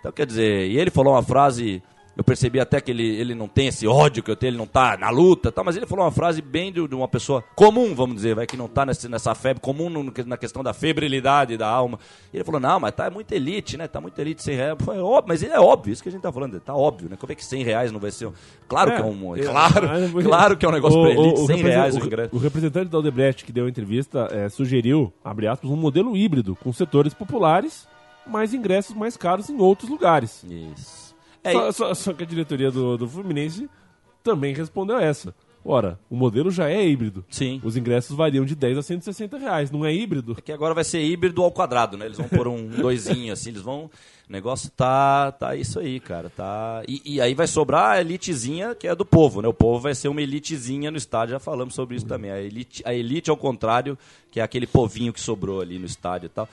Então, quer dizer, e ele falou uma frase... Eu percebi até que ele, ele não tem esse ódio que eu tenho, ele não tá na luta, tá, mas ele falou uma frase bem de, de uma pessoa comum, vamos dizer, vai, que não tá nesse, nessa febre, comum no- na questão da febrilidade da alma. E ele falou, não, mas tá muito elite, né? Tá muito elite, 100 reais. Foi óbvio, mas ele é óbvio, isso que a gente tá falando, tá óbvio, né? Como é que 100 reais não vai ser um... Claro que é um... É, Claro, é, claro que é um negócio pra elite, 100 represen- reais o o- ingresso. o representante da Odebrecht que deu a entrevista é, sugeriu, abre aspas, um modelo híbrido com setores populares, mas ingressos mais caros em outros lugares. Isso. É, Só, só- só que a diretoria do, do Fluminense também respondeu essa. Ora, o modelo já é híbrido. Sim. Os ingressos variam de 10 a 160 reais, não é híbrido? que agora vai ser híbrido ao quadrado, né? Eles vão pôr um doisinho assim, eles vão. O negócio tá, tá isso aí, cara. Tá. E, e aí vai sobrar a elitezinha que é do povo, né? O povo vai ser uma elitezinha no estádio, já falamos sobre isso também. A elite, a elite ao contrário, que é aquele povinho que sobrou ali no estádio e tal.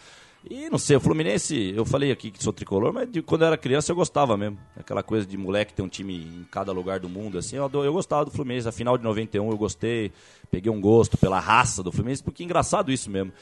E não sei, o Fluminense, eu falei aqui que sou tricolor, mas de, quando eu era criança eu gostava mesmo. Aquela coisa de moleque ter um time em cada lugar do mundo, assim, eu, eu gostava do Fluminense. A final de 91 eu gostei, peguei um gosto pela raça do Fluminense, porque é engraçado isso mesmo.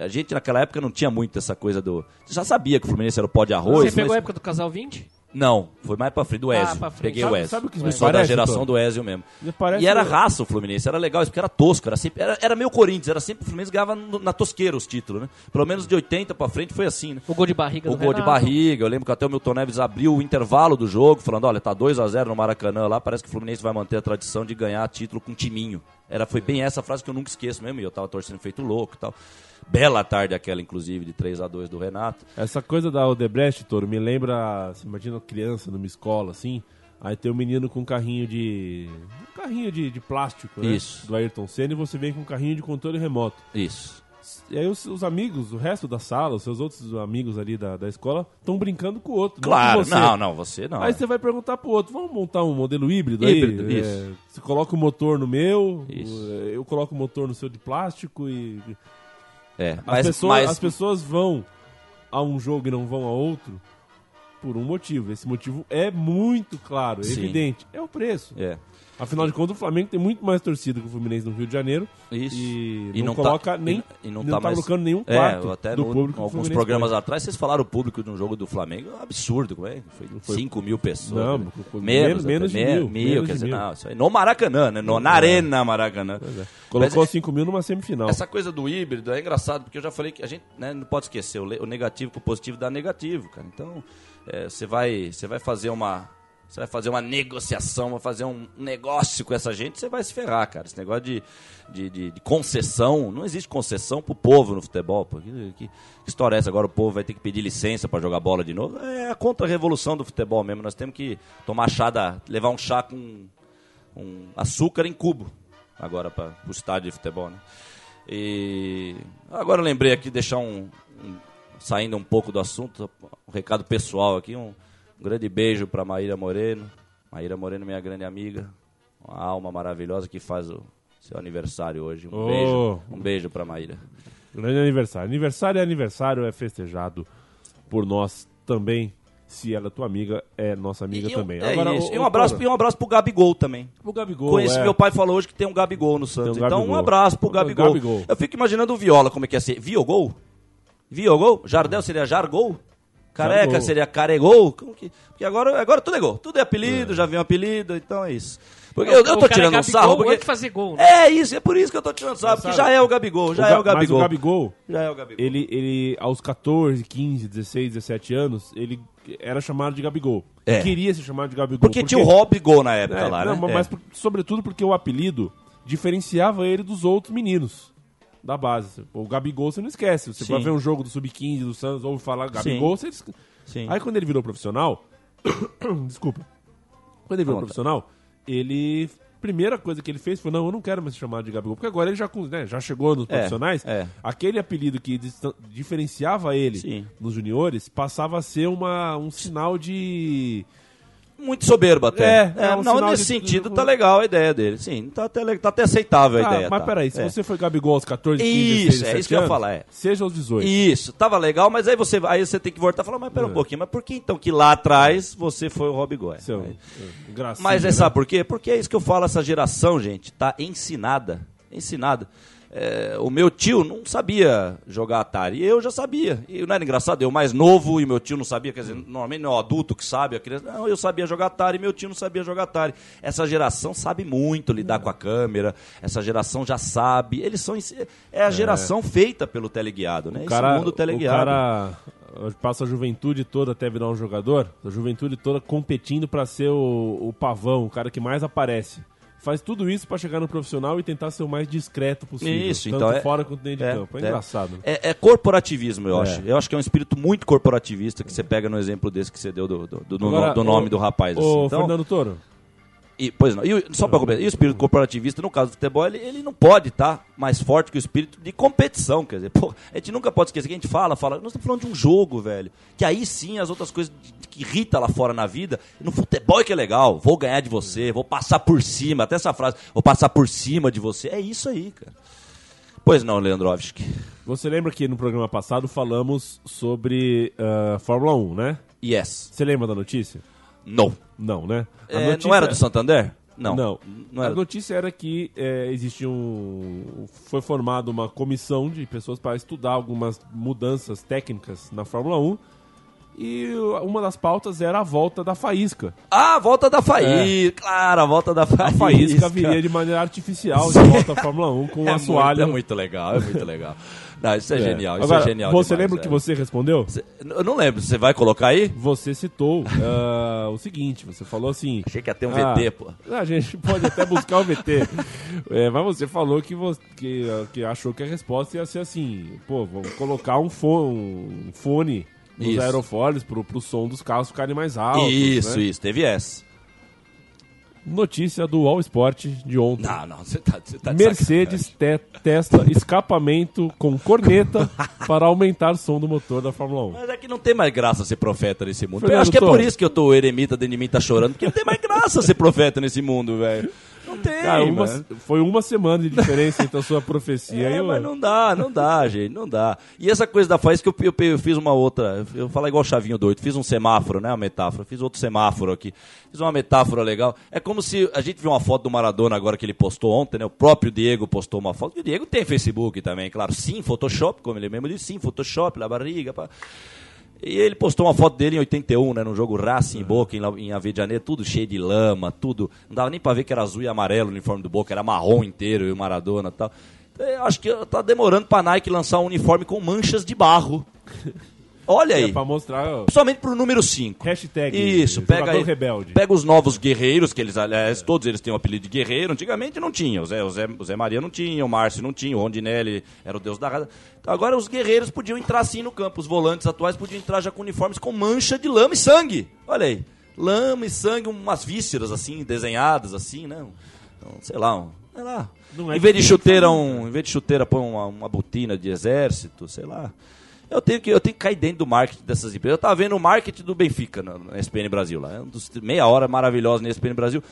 A gente naquela época não tinha muito essa coisa do. Você já sabia que o Fluminense era o pó de arroz. Você pegou a mas- época do casal 20? Não, foi mais pra frente do Ah, Ezio. pra frente. Peguei Sabe- o Ezio. sabe o que Eu me sou da parece, geração Tom? do Ezio mesmo. Me parece E era raça o Fluminense, era legal isso, porque era tosco, era sempre. Era, era meio Corinthians, era sempre o Fluminense ganhava no- na tosqueira os títulos, né? Pelo menos de 80 pra frente foi assim, né? O gol de barriga O do gol de Renato. barriga, eu lembro que até o Milton Neves abriu o intervalo do jogo, falando, olha, tá 2 a 0 no Maracanã lá, parece que o Fluminense vai manter a tradição de ganhar título com timinho. Era, foi bem essa frase que eu nunca esqueço mesmo, e eu tava torcendo feito louco e tal. Bela tarde aquela, inclusive, de 3 a 2 do Renato. Essa coisa da Odebrecht, Toro, me lembra. Você imagina uma criança numa escola assim. Aí tem um menino com um carrinho de. Um carrinho de, de plástico, né? Isso. Do Ayrton Senna e você vem com um carrinho de controle remoto. Isso. E aí os, os amigos, o resto da sala, os seus outros amigos ali da, da escola, estão brincando com o outro. não Claro, com você. não, não, você não. Aí você vai perguntar pro outro, vamos montar um modelo híbrido, Híbrido, aí? isso. É, você coloca o motor no meu, Isso. o- eu coloco o motor no seu de plástico e. É, As, mas, pessoas, mas as pessoas vão a um jogo e não vão a outro por um motivo. Esse motivo é muito claro, é Sim. evidente. É o preço. É, Afinal de contas, o Flamengo tem muito mais torcida que o Fluminense no Rio de Janeiro. isso. E, não, coloca nem. e, e não, não tá, tá mais, colocando nenhum É, quarto até do no, público alguns programas põe. atrás, vocês falaram o público de um jogo do Flamengo, é um absurdo, como é? Foi, Foi- 5 mil pessoas. Não, né? foi- menos, menos até, de mil, mil, menos quer dizer, mil. não, isso aí, no Maracanã, né? No, na Arena Maracanã. Colocou é- 5 mil numa semifinal. Essa coisa do híbrido é engraçado, porque eu já falei que a gente né, não pode esquecer, o, negativo com o positivo dá negativo, cara. Então, é, você vai, você vai fazer uma. Você vai fazer uma negociação, vai fazer um negócio com essa gente, você vai se ferrar, cara. Esse negócio de, de, de- de concessão, não existe concessão pro povo no futebol. Pô. Que, que- que história é essa? Agora o povo vai ter que pedir licença para jogar bola de novo? É a contra-revolução do futebol mesmo. Nós temos que tomar chá da. levar um chá com um açúcar em cubo agora para o estádio de futebol, né? E agora eu lembrei aqui deixar um, um- saindo um pouco do assunto, um recado pessoal aqui, um, um grande beijo para Maíra Moreno. Maíra Moreno, minha grande amiga, uma alma maravilhosa que faz o seu aniversário hoje. Um Oh. beijo, um beijo para Maíra. Grande aniversário. Aniversário é aniversário, é festejado por nós também. Se ela é tua amiga, é nossa amiga E também. é isso. o- e um abraço, e um abraço pro Gabigol também. o Gabigol. Conheci, é. meu pai falou hoje que tem um Gabigol no Santos. Um então, um abraço pro O Gabigol. Gabigol. Eu fico imaginando o Viola, como é que ia ser. Viogol? Viogol? Jardel seria Jargol? Careca Jargol. seria Caregol? Como que... Porque agora, agora tudo é gol. Tudo é apelido, já vem um apelido, então é isso. Porque eu, eu tô é tirando um Gabigol sarro, porque... fazer gol, né? É isso, é por isso que eu tô tirando sarro, porque já é o Gabigol, já O é Ga- o Gabigol. Mas o Gabigol, Já é o Gabigol. ele, ele, aos 14, 15, 16, 17 anos, ele era chamado de Gabigol. É. Queria ser chamado de Gabigol. Porque, tinha o Robigol na época É, lá, não, né? Mas É. por- sobretudo porque o apelido diferenciava ele dos outros meninos da base. O Gabigol você não esquece. Você Sim. vai ver um jogo do Sub-15 do Santos, ouve falar Gabigol, você... es- Sim. Aí quando ele virou profissional... Desculpa. Quando ele virou Conta. profissional, ele... Primeira coisa que ele fez foi, não, eu não quero mais ser chamado de Gabigol, porque agora ele já, né, já chegou nos profissionais, é. aquele apelido que diferenciava ele Sim. nos juniores passava a ser uma, um sinal de... Muito soberbo até. É, é um não, nesse de- sentido tá legal a ideia dele. Sim, tá até, tá até aceitável a Ah, ideia. mas tá. peraí, se É. você foi Gabigol aos 14, 15, Isso, 16, é 17 isso que eu ia anos, falar, é. Seja aos 18. Isso, tava legal, mas aí você, aí você tem que voltar e falar, mas É. pera um pouquinho, mas por que então que lá atrás você foi o Rob Goy? Seu, é, Mas é, né? sabe por quê? Porque é isso que eu falo, essa geração, gente, tá ensinada, ensinada. É, o meu tio não sabia jogar Atari, eu já sabia. E não era engraçado, eu mais novo e meu tio não sabia, quer dizer, normalmente não é o adulto que sabe, a criança, não, eu sabia jogar Atari e meu tio não sabia jogar Atari. Essa geração sabe muito lidar com a câmera, essa geração já sabe, eles são, é a geração feita pelo teleguiado, né? O cara, Esse mundo o teleguiado. cara passa a juventude toda até virar um jogador, a juventude toda competindo pra ser o, o pavão, o cara que mais aparece. Faz tudo isso pra chegar no profissional e tentar ser o mais discreto possível. Isso, tanto então é- fora quanto dentro de É, campo. É, é. engraçado. É, é corporativismo, eu É. acho. Eu acho que é um espírito muito corporativista que você pega no exemplo desse que você deu do, do, do- Agora, no- do nome ô- do rapaz. Ô, assim. Então, Fernando Toro, e, pois não. E, o- só para completar, e o espírito corporativista, no caso do futebol, ele, ele não pode estar mais forte que o espírito de competição. Quer dizer, pô, a gente nunca pode esquecer que a gente fala, fala, nós estamos falando de um jogo, velho. Que aí sim as outras coisas que irrita lá fora na vida, no futebol é que é legal. Vou ganhar de você, vou passar por cima, até essa frase, vou passar por cima de você. É isso aí, cara. Pois não, Leandrovski. você lembra que no programa passado falamos sobre ah, Fórmula 1, né? Yes. Você lembra da notícia? No. Não, né? A É, notícia- Não era do Santander? Não. Não. Não A era. notícia era que é, existe um. Foi formada uma comissão de pessoas para estudar algumas mudanças técnicas na Fórmula 1. E uma das pautas era a volta da faísca. Ah, a volta da Faísca. Claro, a volta da Faísca. A faísca viria de maneira artificial de volta à Fórmula 1 com é muito, assoalho. é muito legal, é muito legal. Não, isso é, É. genial, isso Agora, é genial Você demais, lembra o que velho. você respondeu? Cê- Eu não lembro, você vai colocar aí? Você citou ah, o seguinte: você falou assim. Achei que ia ter um Ah, VT, pô. A gente pode até buscar o VT. É, mas você falou que, você, que, que achou que a resposta ia ser assim: pô, vamos colocar um fone, um fone nos Isso. aerofólios pro, pro som dos carros ficarem mais altos. Isso, né? isso, teve essa. Notícia do All Sport de ontem. Não, não, você tá, tá de Mercedes te- testa escapamento com corneta para aumentar o som do motor da Fórmula 1. Mas é que não tem mais graça ser profeta nesse mundo. eu Fernando acho que é por isso que eu tô o eremita dentro de mim tá chorando, porque não tem mais graça ser profeta nesse mundo, velho. Não tem, Cara, uma- mano. foi uma semana de diferença entre a sua profecia É, e mas não dá, não dá, gente, não dá. E essa coisa da faísca, eu, eu, eu fiz uma outra, eu vou falar igual o Chavinho doido, fiz um semáforo, né, uma metáfora, fiz outro semáforo aqui, fiz uma metáfora legal. É como se, a gente viu uma foto do Maradona agora que ele postou ontem, né, o próprio Diego postou uma foto, e o Diego tem Facebook também, claro, sim, Photoshop, como ele mesmo disse, sim, Photoshop, na barriga, pá. E ele postou uma foto dele em 81, né? Num jogo Racing em Boca, em, em Ave de Janeiro, tudo cheio de lama, tudo. Não dava nem pra ver que era azul e amarelo o uniforme do Boca, era marrom inteiro e o Maradona e tal. Eu acho que tá demorando pra Nike lançar um uniforme com manchas de barro. Olha É aí. pra mostrar. ó, Principalmente pro número 5. Hashtag Isso, pega aí. rebelde. Pega os novos guerreiros, que eles, aliás, todos eles têm o apelido de guerreiro. Antigamente não tinha. O Zé, o Zé, o Zé Maria não tinha, o Márcio não tinha, o Rondinelli era o deus da raça. Então, agora os guerreiros podiam entrar assim no campo. Os volantes atuais podiam entrar já com uniformes com mancha de lama e sangue. Olha aí. Lama e sangue, umas vísceras assim, desenhadas assim, né? Um- sei lá, um, Sei lá. É em vez de chuteira, um, em vez de chuteira, põe uma, uma botina de exército, sei lá. Eu tenho, que, eu tenho que cair dentro do marketing dessas empresas. Eu tava vendo o marketing do Benfica na, SPN Brasil lá. É meia hora maravilhosa na SPN Brasil.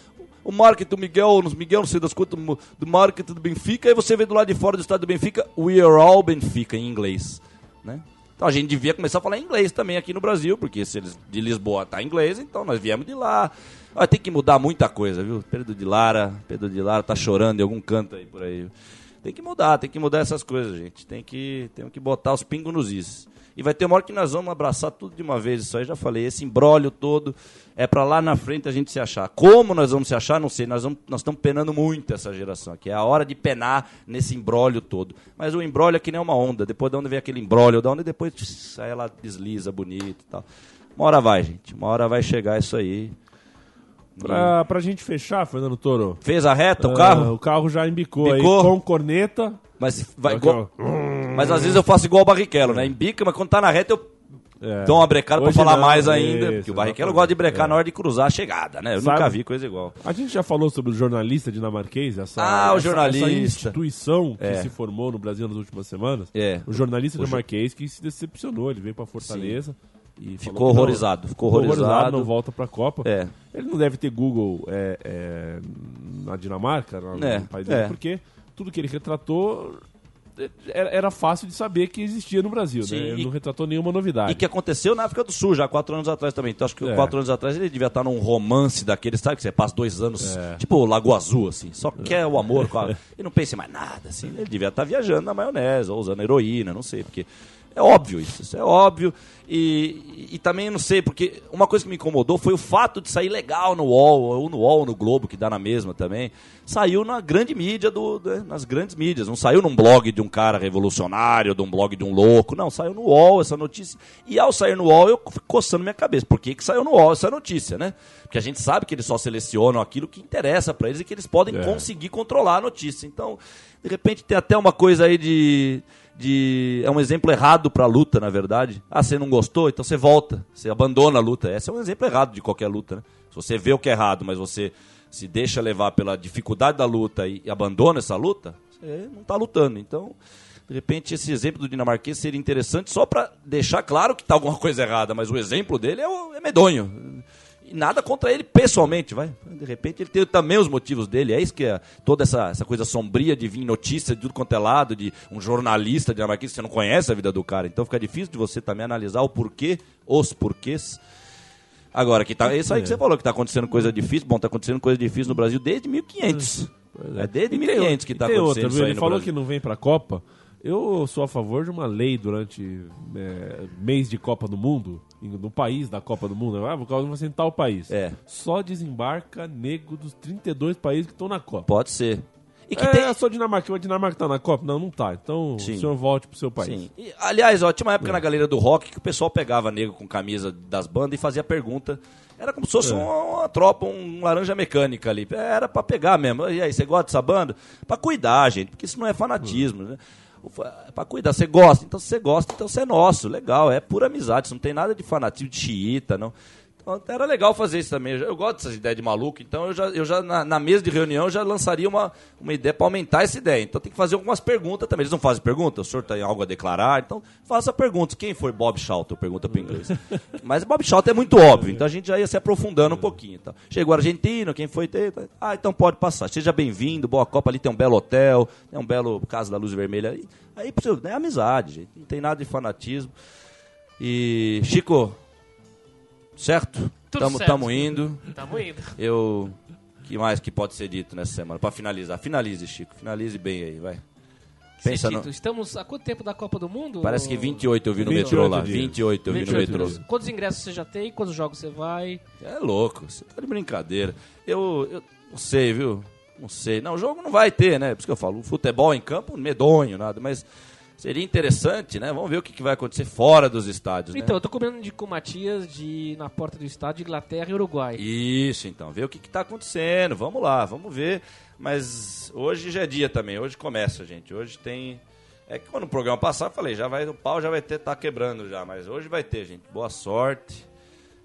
O marketing do Miguel, nos Miguel, não sei das quantas, do marketing do Benfica. Aí você vê do lado de fora do estado do Benfica, We are all Benfica, em inglês. Né? Então a gente devia começar a falar inglês também aqui no Brasil, porque se eles de Lisboa tá inglês, então nós viemos de lá. Olha, tem que mudar muita coisa, viu? Pedro de Lara, Pedro de Lara tá chorando em algum canto aí por aí. Tem que mudar, tem que mudar essas coisas, gente. Tem que, tem que botar os pingos nos is. E vai ter uma hora que nós vamos abraçar tudo de uma vez. Isso aí já falei. Esse embrólio todo é para lá na frente a gente se achar. Como nós vamos se achar, não sei. Nós, vamos, nós estamos penando muito essa geração aqui. É a hora de penar nesse embrólio todo. Mas o embrólio é que nem uma onda. Depois de onde vem aquele embrólio, da onda depois aí ela desliza bonito e tal. Uma hora vai, gente. Uma hora vai chegar isso aí. Pra, pra gente fechar, Fernando Toro. Fez a reta o ah, carro? o carro já embicou, Bicou? aí com corneta. Mas, vai, Aqui, igual- mas às vezes eu faço igual o Barrichello, né? Embica, mas quando tá na reta eu É. dou uma brecada pra Hoje falar não, mais ainda. isso, porque o Barrichello gosta de brecar É. na hora de cruzar a chegada, né? Eu Sabe- nunca vi coisa igual. A gente já falou sobre o jornalista dinamarquês, essa, Ah, o jornalista. essa instituição que É. se formou no Brasil nas últimas semanas. É. O jornalista O dinamarquês que se decepcionou, ele veio pra Fortaleza e Ficou não- horrorizado, ficou horrorizado. não volta pra Copa. É. Ele não deve ter Google é, é, na Dinamarca, no, É, no país dele, é. porque tudo que ele retratou é, era, fácil de saber que existia no Brasil, Sim, né? Ele e- não retratou nenhuma novidade. E que aconteceu na África do Sul, já quatro anos atrás também. Então acho que É. quatro anos atrás ele devia estar num romance daqueles, sabe? Que você passa dois anos, tipo Lago Azul, assim. Só quer o amor com a... E não pensa em mais nada, assim. Ele devia estar viajando na maionese, ou usando heroína, não sei, porque... É óbvio isso, isso é óbvio. E, e, também não sei, porque uma coisa que me incomodou foi o fato de sair legal no UOL, ou no UOL, no Globo, que dá na mesma também. Saiu na grande mídia, do, né, nas grandes mídias. Não saiu num blog de um cara revolucionário, de um blog de um louco. Não, saiu no UOL essa notícia. E ao sair no UOL, eu fico coçando minha cabeça. Por que, que saiu no UOL essa notícia, né? Porque a gente sabe que eles só selecionam aquilo que interessa para eles e que eles podem É. conseguir controlar a notícia. Então, de repente, tem até uma coisa aí de de é um exemplo errado para a luta, na verdade. Ah, você não gostou, então você volta, você abandona a luta. Esse é um exemplo errado de qualquer luta, né? Se você vê o que é errado, mas você se deixa levar pela dificuldade da luta e, e abandona essa luta, você não está lutando. Então, de repente, esse exemplo do dinamarquês seria interessante só para deixar claro que está alguma coisa errada, mas o exemplo dele é, é medonho. E nada contra ele pessoalmente, vai. De repente ele tem também os motivos dele. É isso que é toda essa, essa coisa sombria de vir notícia de tudo quanto é lado, de um jornalista dinamarquês, você não conhece a vida do cara. Então fica difícil de você também analisar o porquê, os porquês. Agora, que tá, é isso aí que você falou, que tá acontecendo coisa difícil. Bom, tá acontecendo coisa difícil no Brasil desde 1500. É desde E tem 1500 que tá acontecendo outra, isso aí Ele falou Brasil. que não vem pra Copa. Eu sou a favor de uma lei durante é, mês de Copa do Mundo, no país da Copa do Mundo. Ah, vou você em tal país. É. Só desembarca nego dos 32 países que estão na Copa. Pode ser. E que é, tem, eu sou Dinamarca, a Dinamarca tá na Copa? Não, não tá. Então Sim. o senhor volte pro seu país. Sim. E, aliás, ó, tinha uma época na galeria do rock que o pessoal pegava nego com camisa das bandas e fazia pergunta. Era como se fosse É. uma, uma tropa, um laranja mecânica ali. Era pra pegar mesmo. E aí, você gosta dessa banda? Pra cuidar, gente, porque isso não é fanatismo, né? O fa- Pra cuidar, você gosta, então se você gosta, então você é nosso, legal, é pura amizade, isso não tem nada de fanatismo, de xiita, não. Era legal fazer isso também. Eu, gosto dessas ideias de maluco, então eu já, eu já na, na mesa de reunião, eu já lançaria uma, uma ideia para aumentar essa ideia. Então tem que fazer algumas perguntas também. Eles não fazem pergunta? O senhor tem algo a declarar? Então faça perguntas. Quem foi Bob Shelton? Pergunta para inglês. Mas Bob Shelton é muito óbvio, então a gente já ia se aprofundando um pouquinho. Então. Chegou o argentino, quem foi? Ah, então pode passar. Seja bem-vindo, boa Copa. Ali tem um belo hotel, tem um belo Casa da Luz Vermelha. Aí, aí é amizade, gente. Não tem nada de fanatismo. E, Chico, certo? Tudo Tamo, certo. tamo indo. Tamo indo. Eu. que mais que pode ser dito nessa semana? Pra finalizar. Finalize, Chico. Finalize bem aí, vai. Pensa no. Estamos há quanto tempo da Copa do Mundo? Parece que 28 eu vi no 28 metrô lá. dias. 28 eu vi no 28 metrô. Quantos ingressos você já tem? Quantos jogos você vai? É louco, você tá de brincadeira. Eu, eu não sei, viu? Não sei. Não, o jogo não vai ter, né? Por isso que eu falo, o futebol em campo, medonho, nada. Mas seria interessante, né? Vamos ver o que, que vai acontecer fora dos estádios, Então, né? eu tô combinando de com o Matias de na porta do estádio Inglaterra e Uruguai. Isso, então, ver o que, que tá acontecendo. Vamos lá, vamos ver. Mas hoje já é dia também, hoje começa, gente. Hoje tem. É que quando o programa passar, eu falei, já vai, o pau já vai ter, tá quebrando já, mas hoje vai ter, gente. Boa sorte.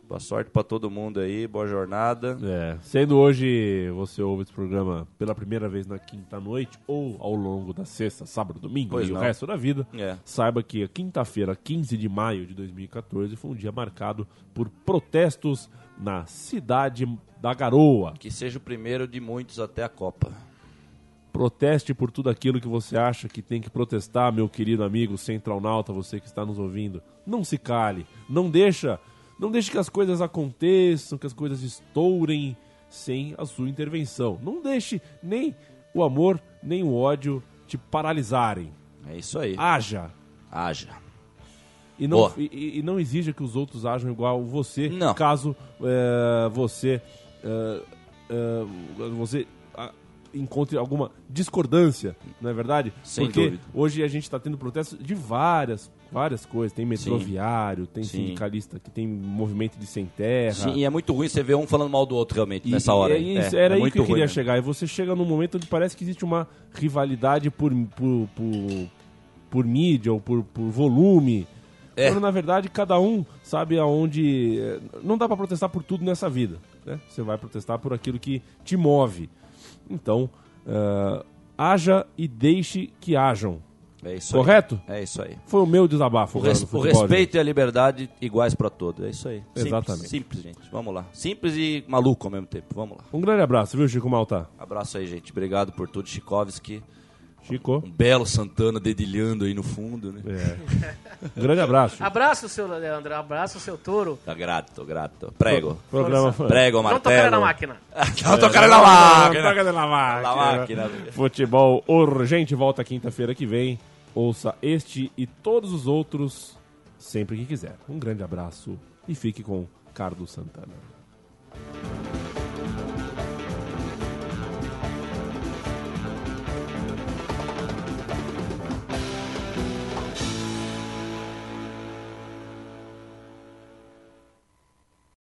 Boa sorte pra todo mundo aí, boa jornada. É, sendo hoje você ouve esse programa pela primeira vez na quinta noite ou ao longo da sexta, sábado, domingo Pois e não. o resto da vida, É. saiba que a quinta-feira, 15 de maio de 2014, foi um dia marcado por protestos na cidade da Garoa. Que seja o primeiro de muitos até a Copa. Proteste por tudo aquilo que você acha que tem que protestar, meu querido amigo centralnauta, você que está nos ouvindo. Não se cale, não deixa, não deixe que as coisas aconteçam, que as coisas estourem sem a sua intervenção. Não deixe nem o amor, nem o ódio te paralisarem. É isso aí. Haja Haja. e não, e- e, e não exija que os outros ajam igual você, Não. caso é, você é, é, você ah, encontre alguma discordância, não é verdade? Sem Porque dúvida. hoje a gente está tendo protestos de várias várias coisas. Tem metroviário, tem Sim. sindicalista que tem movimento de sem terra. Sim, e é muito ruim você ver um falando mal do outro realmente E- nessa hora. é isso, É, era é aí muito que eu ruim queria mesmo. chegar. E você chega num momento onde parece que existe uma rivalidade por, por, por, por mídia ou por, por volume. É. Quando, na verdade, cada um sabe aonde. eh, Não dá pra protestar por tudo nessa vida. Né? Você vai protestar por aquilo que te move. Então, eh, haja e deixe que hajam. É isso Correto? aí. É isso aí. Foi o meu desabafo. O, res- o respeito e a liberdade iguais pra todos. É isso aí. Simples, Exatamente. Simples, gente. Vamos lá. Simples e maluco ao mesmo tempo. Vamos lá. gente. Um grande abraço, viu, Chico Malta? Abraço aí, gente. Obrigado por tudo. Chikovski. Chico. Um belo Santana dedilhando aí no fundo, né? É. Um grande abraço. Abraço, seu Leandro. Abraço, seu touro. Tá grato, grato. Prego. Programa Prego, Não tocar na martelo. máquina. Não tocar na máquina. Toca na máquina. Na máquina. Futebol urgente volta quinta-feira que vem. Ouça este e todos os outros sempre que quiser. Um grande abraço e fique com Carlos Santana.